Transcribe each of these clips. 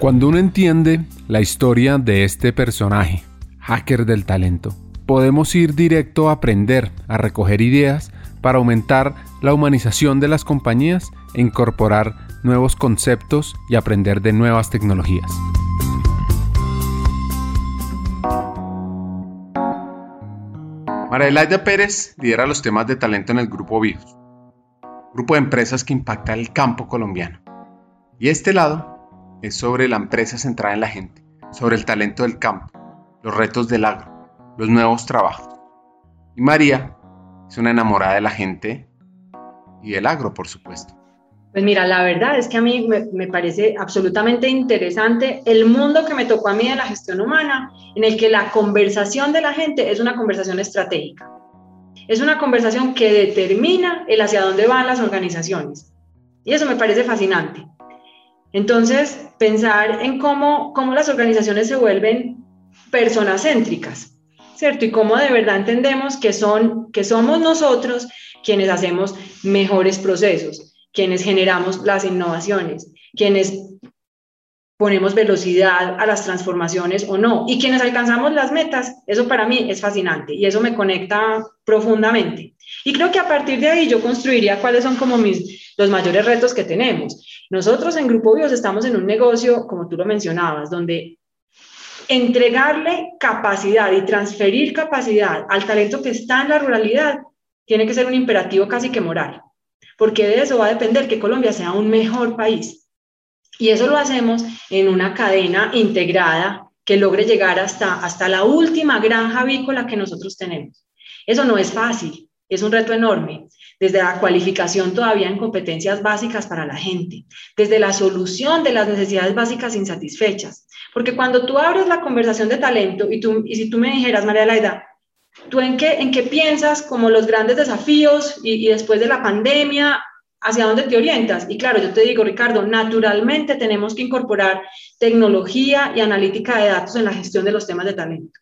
Cuando uno entiende la historia de este personaje, hacker del talento, podemos ir directo a aprender, a recoger ideas para aumentar la humanización de las compañías e incorporar nuevos conceptos y aprender de nuevas tecnologías. María Pérez lidera los temas de talento en el Grupo BIOS, grupo de empresas que impacta el campo colombiano. Y este lado es sobre la empresa centrada en la gente, sobre el talento del campo, los retos del agro, los nuevos trabajos. Y María es una enamorada de la gente y del agro, por supuesto. Pues mira, la verdad es que a mí me, parece absolutamente interesante el mundo que me tocó a mí de la gestión humana, en el que la conversación de la gente es una conversación estratégica. Es una conversación que determina el hacia dónde van las organizaciones. Y eso me parece fascinante. Entonces, pensar en cómo, cómo las organizaciones se vuelven personas céntricas, ¿cierto? Y cómo de verdad entendemos que, son, que somos nosotros quienes hacemos mejores procesos, quienes generamos las innovaciones, quienes ponemos velocidad a las transformaciones o no, y quienes alcanzamos las metas, eso para mí es fascinante y eso me conecta profundamente. Y creo que a partir de ahí yo construiría cuáles son como mis, los mayores retos que tenemos. Nosotros en Grupo Bios estamos en un negocio, como tú lo mencionabas, donde entregarle capacidad y transferir capacidad al talento que está en la ruralidad tiene que ser un imperativo casi que moral, porque de eso va a depender que Colombia sea un mejor país. Y eso lo hacemos en una cadena integrada que logre llegar hasta, hasta la última granja avícola que nosotros tenemos. Eso no es fácil, es un reto enorme, desde la cualificación todavía en competencias básicas para la gente, desde la solución de las necesidades básicas insatisfechas. Porque cuando tú abres la conversación de talento y, tú, y si tú me dijeras, María Laida, ¿tú en qué, en qué piensas como los grandes desafíos y, y después de la pandemia, hacia dónde te orientas? Y claro, yo te digo, Ricardo, naturalmente tenemos que incorporar tecnología y analítica de datos en la gestión de los temas de talento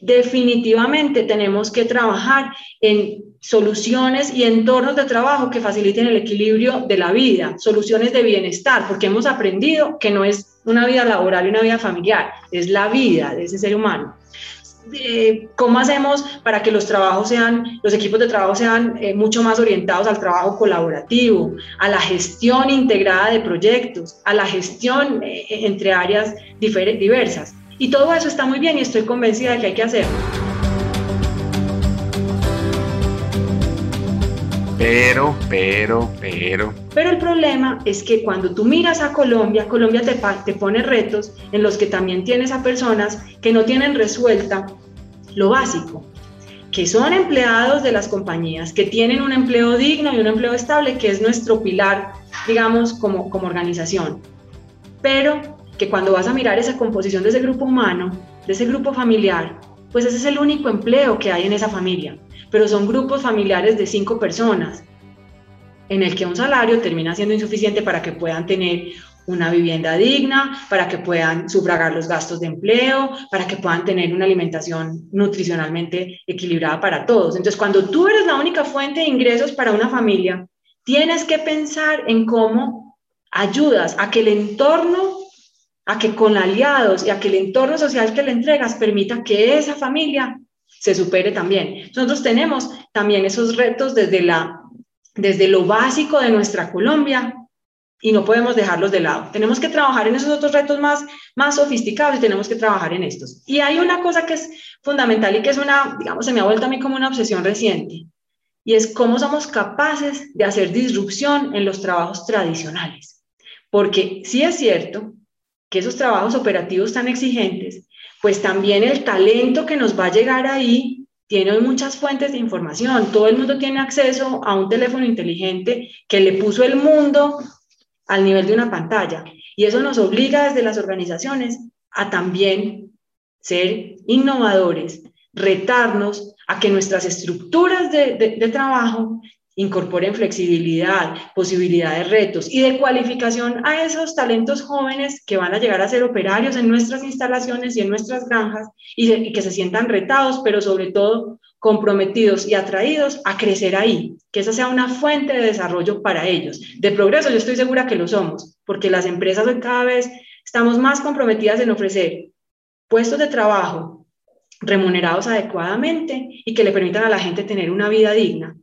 definitivamente tenemos que trabajar en soluciones y entornos de trabajo que faciliten el equilibrio de la vida, soluciones de bienestar, porque hemos aprendido que no es una vida laboral y una vida familiar, es la vida de ese ser humano. Eh, ¿Cómo hacemos para que los trabajos sean, los equipos de trabajo sean eh, mucho más orientados al trabajo colaborativo, a la gestión integrada de proyectos, a la gestión eh, entre áreas diversas? Y todo eso está muy bien y estoy convencida de que hay que hacerlo. Pero, pero, pero. Pero el problema es que cuando tú miras a Colombia, Colombia te, te pone retos en los que también tienes a personas que no tienen resuelta lo básico, que son empleados de las compañías, que tienen un empleo digno y un empleo estable, que es nuestro pilar, digamos, como, como organización. Pero que cuando vas a mirar esa composición de ese grupo humano, de ese grupo familiar, pues ese es el único empleo que hay en esa familia. Pero son grupos familiares de cinco personas, en el que un salario termina siendo insuficiente para que puedan tener una vivienda digna, para que puedan sufragar los gastos de empleo, para que puedan tener una alimentación nutricionalmente equilibrada para todos. Entonces, cuando tú eres la única fuente de ingresos para una familia, tienes que pensar en cómo ayudas a que el entorno a que con aliados y a que el entorno social que le entregas permita que esa familia se supere también. Nosotros tenemos también esos retos desde, la, desde lo básico de nuestra Colombia y no podemos dejarlos de lado. Tenemos que trabajar en esos otros retos más, más sofisticados y tenemos que trabajar en estos. Y hay una cosa que es fundamental y que es una, digamos, se me ha vuelto a mí como una obsesión reciente, y es cómo somos capaces de hacer disrupción en los trabajos tradicionales. Porque sí es cierto que esos trabajos operativos tan exigentes, pues también el talento que nos va a llegar ahí tiene muchas fuentes de información. Todo el mundo tiene acceso a un teléfono inteligente que le puso el mundo al nivel de una pantalla. Y eso nos obliga desde las organizaciones a también ser innovadores, retarnos a que nuestras estructuras de, de trabajo incorporen flexibilidad, posibilidad de retos y de cualificación a esos talentos jóvenes que van a llegar a ser operarios en nuestras instalaciones y en nuestras granjas y, que se sientan retados, pero sobre todo comprometidos y atraídos a crecer ahí, que esa sea una fuente de desarrollo para ellos. De progreso yo estoy segura que lo somos, porque las empresas hoy cada vez estamos más comprometidas en ofrecer puestos de trabajo remunerados adecuadamente y que le permitan a la gente tener una vida digna.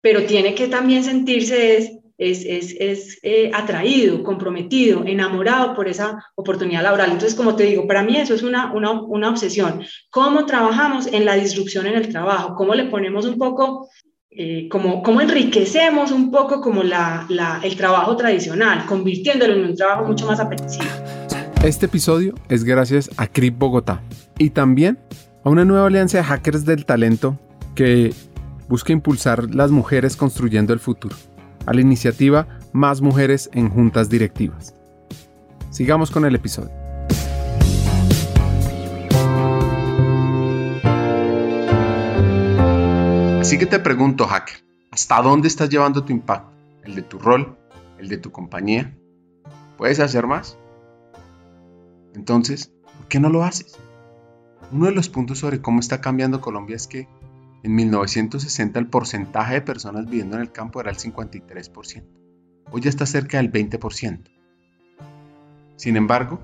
Pero tiene que también sentirse es, es, es, eh, atraído, comprometido, enamorado por esa oportunidad laboral. Entonces, como te digo, para mí eso es una, una, una obsesión. ¿Cómo trabajamos en la disrupción en el trabajo? ¿Cómo le ponemos un poco eh, cómo, enriquecemos un poco como la, el trabajo tradicional, convirtiéndolo en un trabajo mucho más apetecible. Este episodio es gracias a CRIP Bogotá y también a una nueva alianza de hackers del talento que busca impulsar las mujeres construyendo el futuro, a la iniciativa Más Mujeres en Juntas Directivas. Sigamos con el episodio. Así que te pregunto, hacker, ¿hasta dónde estás llevando tu impacto? ¿El de tu rol? ¿El de tu compañía? ¿Puedes hacer más? Entonces, ¿por qué no lo haces? Uno de los puntos sobre cómo está cambiando Colombia es que en 1960 el porcentaje de personas viviendo en el campo era el 53%. Hoy ya está cerca del 20%. Sin embargo,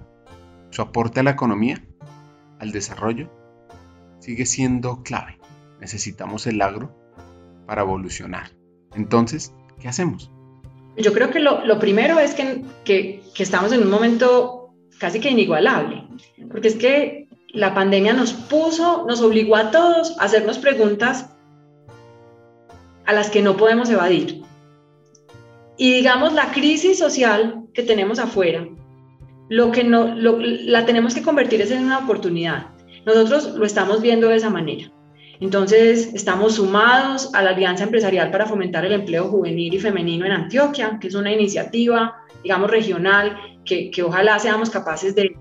su aporte a la economía, al desarrollo, sigue siendo clave necesitamos el agro para evolucionar. Entonces, ¿qué hacemos? Yo creo que lo, primero es que, que, estamos en un momento casi que inigualable, porque es que la pandemia nos puso, nos obligó a todos a hacernos preguntas a las que no podemos evadir. Y digamos, la crisis social que tenemos afuera, lo que no, la tenemos que convertir en una oportunidad. Nosotros lo estamos viendo de esa manera. Entonces, estamos sumados a la Alianza Empresarial para Fomentar el Empleo Juvenil y Femenino en Antioquia, que es una iniciativa, digamos, regional, que, ojalá seamos capaces de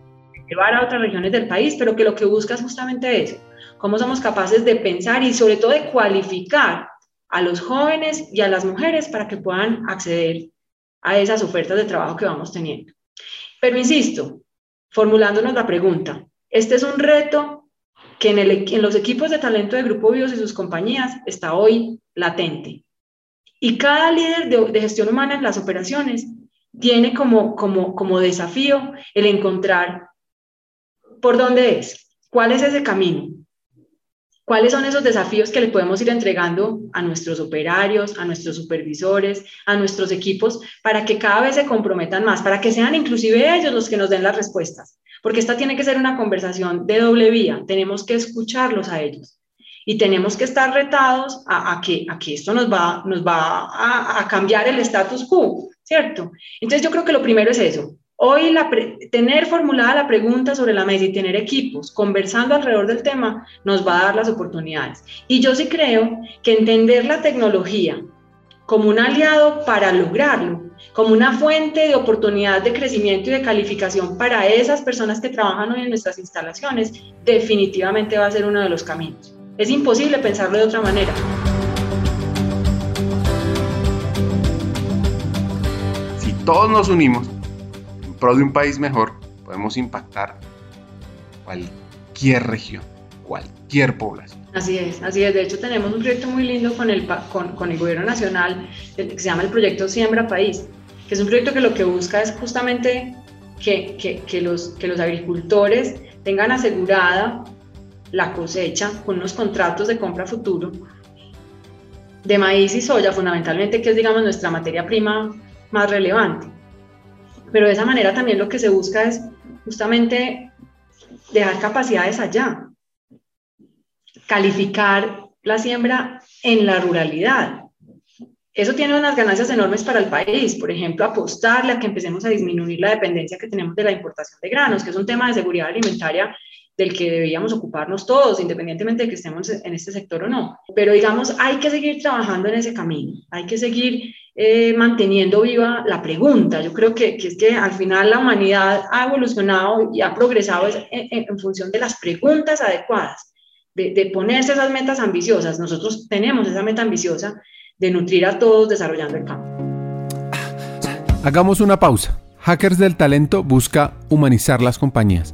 llevar a otras regiones del país, pero que lo que busca es justamente eso, cómo somos capaces de pensar y sobre todo de cualificar a los jóvenes y a las mujeres para que puedan acceder a esas ofertas de trabajo que vamos teniendo. Pero insisto, formulándonos la pregunta, ¿este es un reto que en, los equipos de talento de Grupo Bios y sus compañías está hoy latente. Y cada líder de, gestión humana en las operaciones tiene como, como, como desafío el encontrar por dónde es, cuál es ese camino, cuáles son esos desafíos que le podemos ir entregando a nuestros operarios, a nuestros supervisores, a nuestros equipos, para que cada vez se comprometan más, para que sean inclusive ellos los que nos den las respuestas porque esta tiene que ser una conversación de doble vía, tenemos que escucharlos a ellos y tenemos que estar retados a, que, a esto nos va a, cambiar el status quo, ¿cierto? Entonces yo creo que lo primero es eso. Hoy tener formulada la pregunta sobre la mesa y tener equipos conversando alrededor del tema nos va a dar las oportunidades. Y yo sí creo que entender la tecnología como un aliado para lograrlo, como una fuente de oportunidad de crecimiento y de calificación para esas personas que trabajan hoy en nuestras instalaciones, definitivamente va a ser uno de los caminos. Es imposible pensarlo de otra manera. Si todos nos unimos pro de un país mejor, podemos impactar cualquier región, cualquier población. Así es, así es. De hecho, tenemos un proyecto muy lindo con el, con, con el gobierno nacional que se llama el proyecto Siembra País, que es un proyecto que lo que busca es justamente que, que, que los, que los agricultores tengan asegurada la cosecha con unos contratos de compra futuro de maíz y soya, fundamentalmente, que es, digamos, nuestra materia prima más relevante. Pero de esa manera también lo que se busca es justamente dejar capacidades allá, calificar la siembra en la ruralidad. Eso tiene unas ganancias enormes para el país, por ejemplo, apostarle a que empecemos a disminuir la dependencia que tenemos de la importación de granos, que es un tema de seguridad alimentaria del que debíamos ocuparnos todos, independientemente de que estemos en este sector o no. Pero digamos, hay que seguir trabajando en ese camino, hay que seguir eh, manteniendo viva la pregunta. Yo creo que, es que al final la humanidad ha evolucionado y ha progresado en función de las preguntas adecuadas de, ponerse esas metas ambiciosas. Nosotros tenemos esa meta ambiciosa de nutrir a todos desarrollando el campo. Hagamos una pausa. Hackers del Talento busca humanizar las compañías,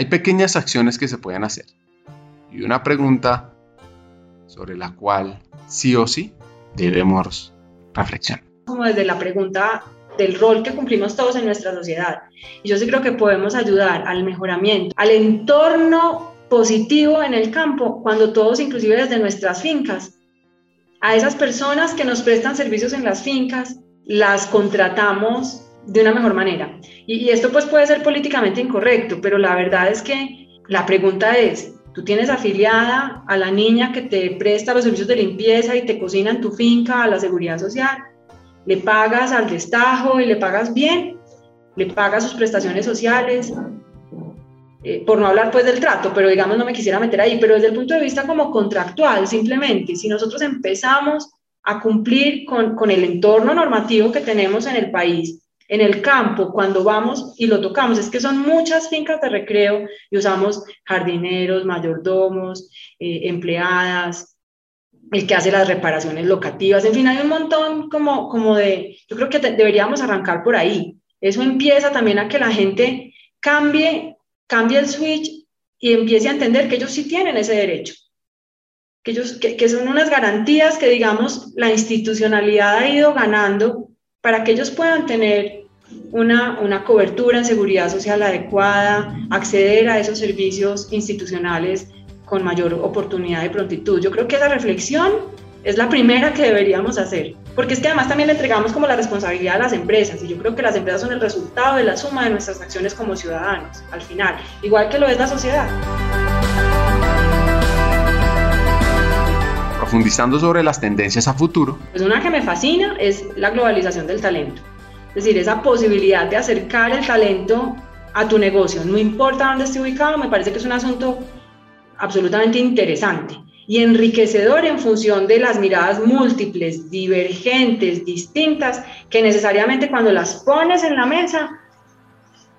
Hay pequeñas acciones que se pueden hacer y una pregunta sobre la cual sí o sí debemos reflexionar. Como desde la pregunta del rol que cumplimos todos en nuestra sociedad. Y yo sí creo que podemos ayudar al mejoramiento, al entorno positivo en el campo, cuando todos, inclusive desde nuestras fincas, a esas personas que nos prestan servicios en las fincas, las contratamos de una mejor manera. Y, esto pues puede ser políticamente incorrecto, pero la verdad es que la pregunta es, tú tienes afiliada a la niña que te presta los servicios de limpieza y te cocina en tu finca, a la seguridad social, le pagas al destajo y le pagas bien, le pagas sus prestaciones sociales, eh, por no hablar pues del trato, pero digamos no me quisiera meter ahí, pero desde el punto de vista como contractual, simplemente, si nosotros empezamos a cumplir con, con el entorno normativo que tenemos en el país, en el campo, cuando vamos y lo tocamos, es que son muchas fincas de recreo y usamos jardineros, mayordomos, eh, empleadas, el que hace las reparaciones locativas, en fin, hay un montón como, como de, yo creo que deberíamos arrancar por ahí. Eso empieza también a que la gente cambie cambie el switch y empiece a entender que ellos sí tienen ese derecho, que, ellos, que, son unas garantías que, digamos, la institucionalidad ha ido ganando para que ellos puedan tener una, una cobertura en seguridad social adecuada, acceder a esos servicios institucionales con mayor oportunidad y prontitud. Yo creo que esa reflexión es la primera que deberíamos hacer, porque es que además también le entregamos como la responsabilidad a las empresas y yo creo que las empresas son el resultado de la suma de nuestras acciones como ciudadanos, al final, igual que lo es la sociedad. Profundizando sobre las tendencias a futuro. Pues una que me fascina es la globalización del talento, es decir, esa posibilidad de acercar el talento a tu negocio, no importa dónde esté ubicado, me parece que es un asunto absolutamente interesante y enriquecedor en función de las miradas múltiples, divergentes, distintas, que necesariamente cuando las pones en la mesa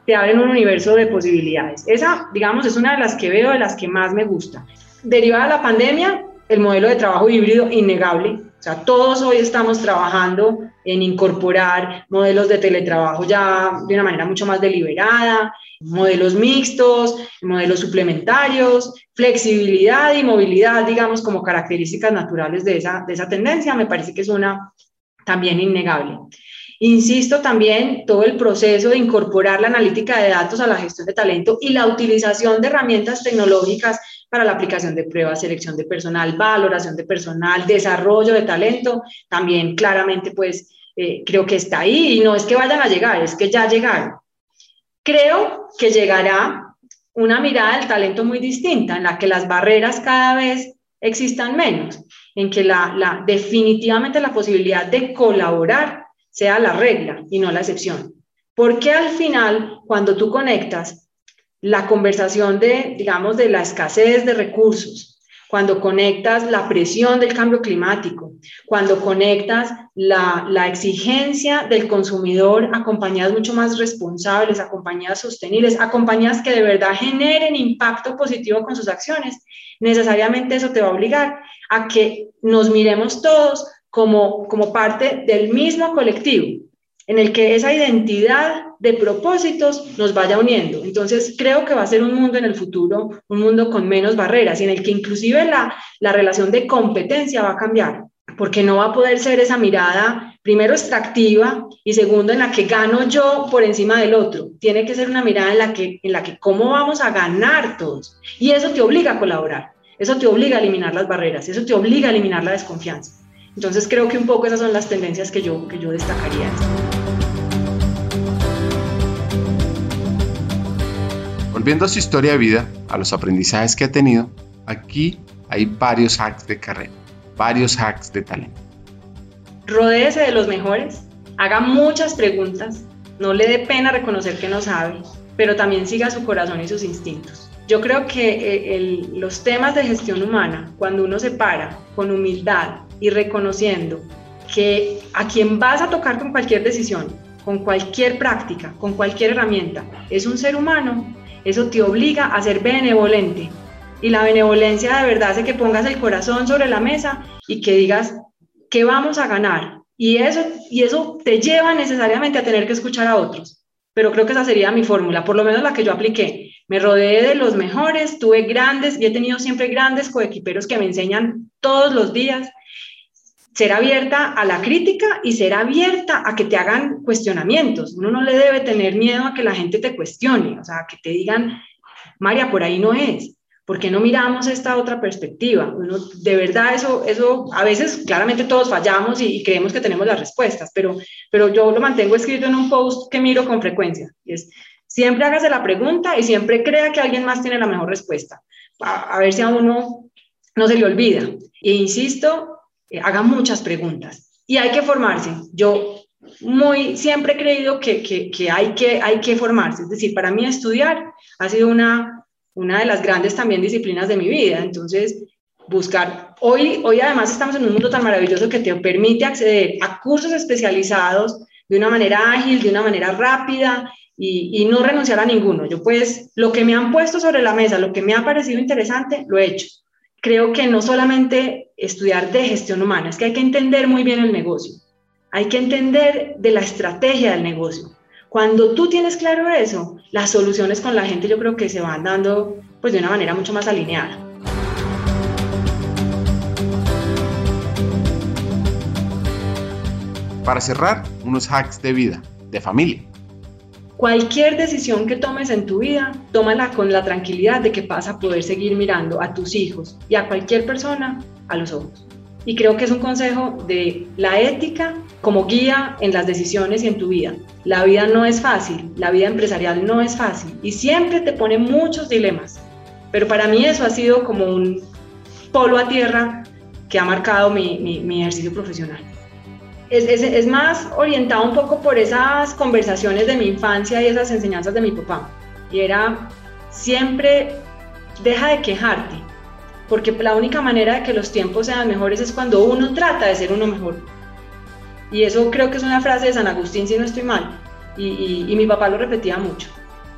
te abren un universo de posibilidades. Esa, digamos, es una de las que veo, de las que más me gusta. Derivada de la pandemia, el modelo de trabajo híbrido innegable, o sea, todos hoy estamos trabajando en incorporar modelos de teletrabajo ya de una manera mucho más deliberada, modelos mixtos, modelos suplementarios, flexibilidad y movilidad, digamos, como características naturales de esa, de esa tendencia, me parece que es una también innegable. Insisto también todo el proceso de incorporar la analítica de datos a la gestión de talento y la utilización de herramientas tecnológicas para la aplicación de pruebas, selección de personal, valoración de personal, desarrollo de talento, también claramente pues eh, creo que está ahí y no es que vayan a llegar, es que ya llegaron. Creo que llegará una mirada del talento muy distinta, en la que las barreras cada vez existan menos, en que la, la, definitivamente la posibilidad de colaborar sea la regla y no la excepción. Porque al final, cuando tú conectas la conversación de, digamos, de la escasez de recursos, cuando conectas la presión del cambio climático, cuando conectas la, la, exigencia del consumidor a compañías mucho más responsables, a compañías sostenibles, a compañías que de verdad generen impacto positivo con sus acciones, necesariamente eso te va a obligar a que nos miremos todos como, como parte del mismo colectivo, en el que esa identidad de propósitos nos vaya uniendo. Entonces, creo que va a ser un mundo en el futuro, un mundo con menos barreras y en el que inclusive la, la relación de competencia va a cambiar, porque no va a poder ser esa mirada, primero, extractiva y segundo, en la que gano yo por encima del otro. Tiene que ser una mirada en la que, en la que cómo vamos a ganar todos. Y eso te obliga a colaborar, eso te obliga a eliminar las barreras, eso te obliga a eliminar la desconfianza. Entonces creo que un poco esas son las tendencias que yo, que yo destacaría. Volviendo a su historia de vida, a los aprendizajes que ha tenido, aquí hay varios hacks de carrera, varios hacks de talento. Rodéese de los mejores, haga muchas preguntas, no le dé pena reconocer que no sabe, pero también siga su corazón y sus instintos. Yo creo que eh, los temas de gestión humana, cuando uno se para con humildad y reconociendo que a quien vas a tocar con cualquier decisión, con cualquier práctica, con cualquier herramienta, es un ser humano, eso te obliga a ser benevolente. Y la benevolencia de verdad hace que pongas el corazón sobre la mesa y que digas, ¿qué vamos a ganar? Y eso, y eso te lleva necesariamente a tener que escuchar a otros. Pero creo que esa sería mi fórmula, por lo menos la que yo apliqué. Me rodeé de los mejores, tuve grandes y he tenido siempre grandes coequiperos que me enseñan todos los días ser abierta a la crítica y ser abierta a que te hagan cuestionamientos. Uno no le debe tener miedo a que la gente te cuestione, o sea, que te digan, María, por ahí no es. ¿Por qué no miramos esta otra perspectiva? Uno, de verdad, eso, eso, a veces claramente todos fallamos y, creemos que tenemos las respuestas, pero, pero yo lo mantengo escrito en un post que miro con frecuencia. Y es, siempre hágase la pregunta y siempre crea que alguien más tiene la mejor respuesta. A, a ver si a uno no se le olvida. E insisto, eh, haga muchas preguntas. Y hay que formarse. Yo muy siempre he creído que, que, hay que hay que formarse. Es decir, para mí estudiar ha sido una, una de las grandes también disciplinas de mi vida. Entonces, buscar. Hoy, hoy además estamos en un mundo tan maravilloso que te permite acceder a cursos especializados de una manera ágil, de una manera rápida y, y, no renunciar a ninguno. Yo pues lo que me han puesto sobre la mesa, lo que me ha parecido interesante, lo he hecho creo que no solamente estudiar de gestión humana, es que hay que entender muy bien el negocio, hay que entender de la estrategia del negocio. Cuando tú tienes claro eso, las soluciones con la gente yo creo que se van dando pues de una manera mucho más alineada. Para cerrar, unos hacks de vida, de familia. Cualquier decisión que tomes en tu vida, tómala con la tranquilidad de que vas a poder seguir mirando a tus hijos y a cualquier persona a los ojos. Y creo que es un consejo de la ética como guía en las decisiones y en tu vida. La vida no es fácil, la vida empresarial no es fácil y siempre te pone muchos dilemas. Pero para mí eso ha sido como un polo a tierra que ha marcado mi, mi ejercicio profesional es, más orientado un poco por esas conversaciones de mi infancia y esas enseñanzas de mi papá. Y era siempre deja de quejarte, porque la única manera de que los tiempos sean mejores es cuando uno trata de ser uno mejor. Y eso creo que es una frase de San Agustín, si no estoy mal. Y, y mi papá lo repetía mucho.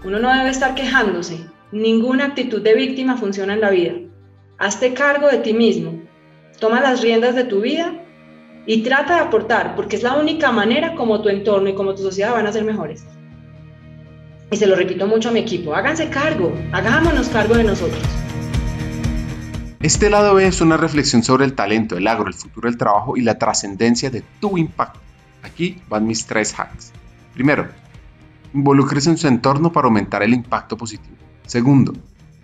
Uno no debe estar quejándose. Ninguna actitud de víctima funciona en la vida. Hazte cargo de ti mismo. Toma las riendas de tu vida y trata de aportar, porque es la única manera como tu entorno y como tu sociedad van a ser mejores. Y se lo repito mucho a mi equipo, háganse cargo, hagámonos cargo de nosotros. Este lado B es una reflexión sobre el talento, el agro, el futuro del trabajo y la trascendencia de tu impacto. Aquí van mis tres hacks. Primero, involúcrese en su entorno para aumentar el impacto positivo. Segundo,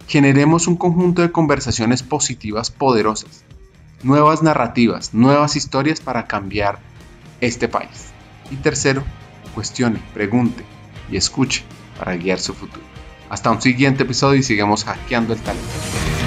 generemos un conjunto de conversaciones positivas poderosas nuevas narrativas, nuevas historias para cambiar este país. Y tercero, cuestione, pregunte y escuche para guiar su futuro. Hasta un siguiente episodio y sigamos hackeando el talento.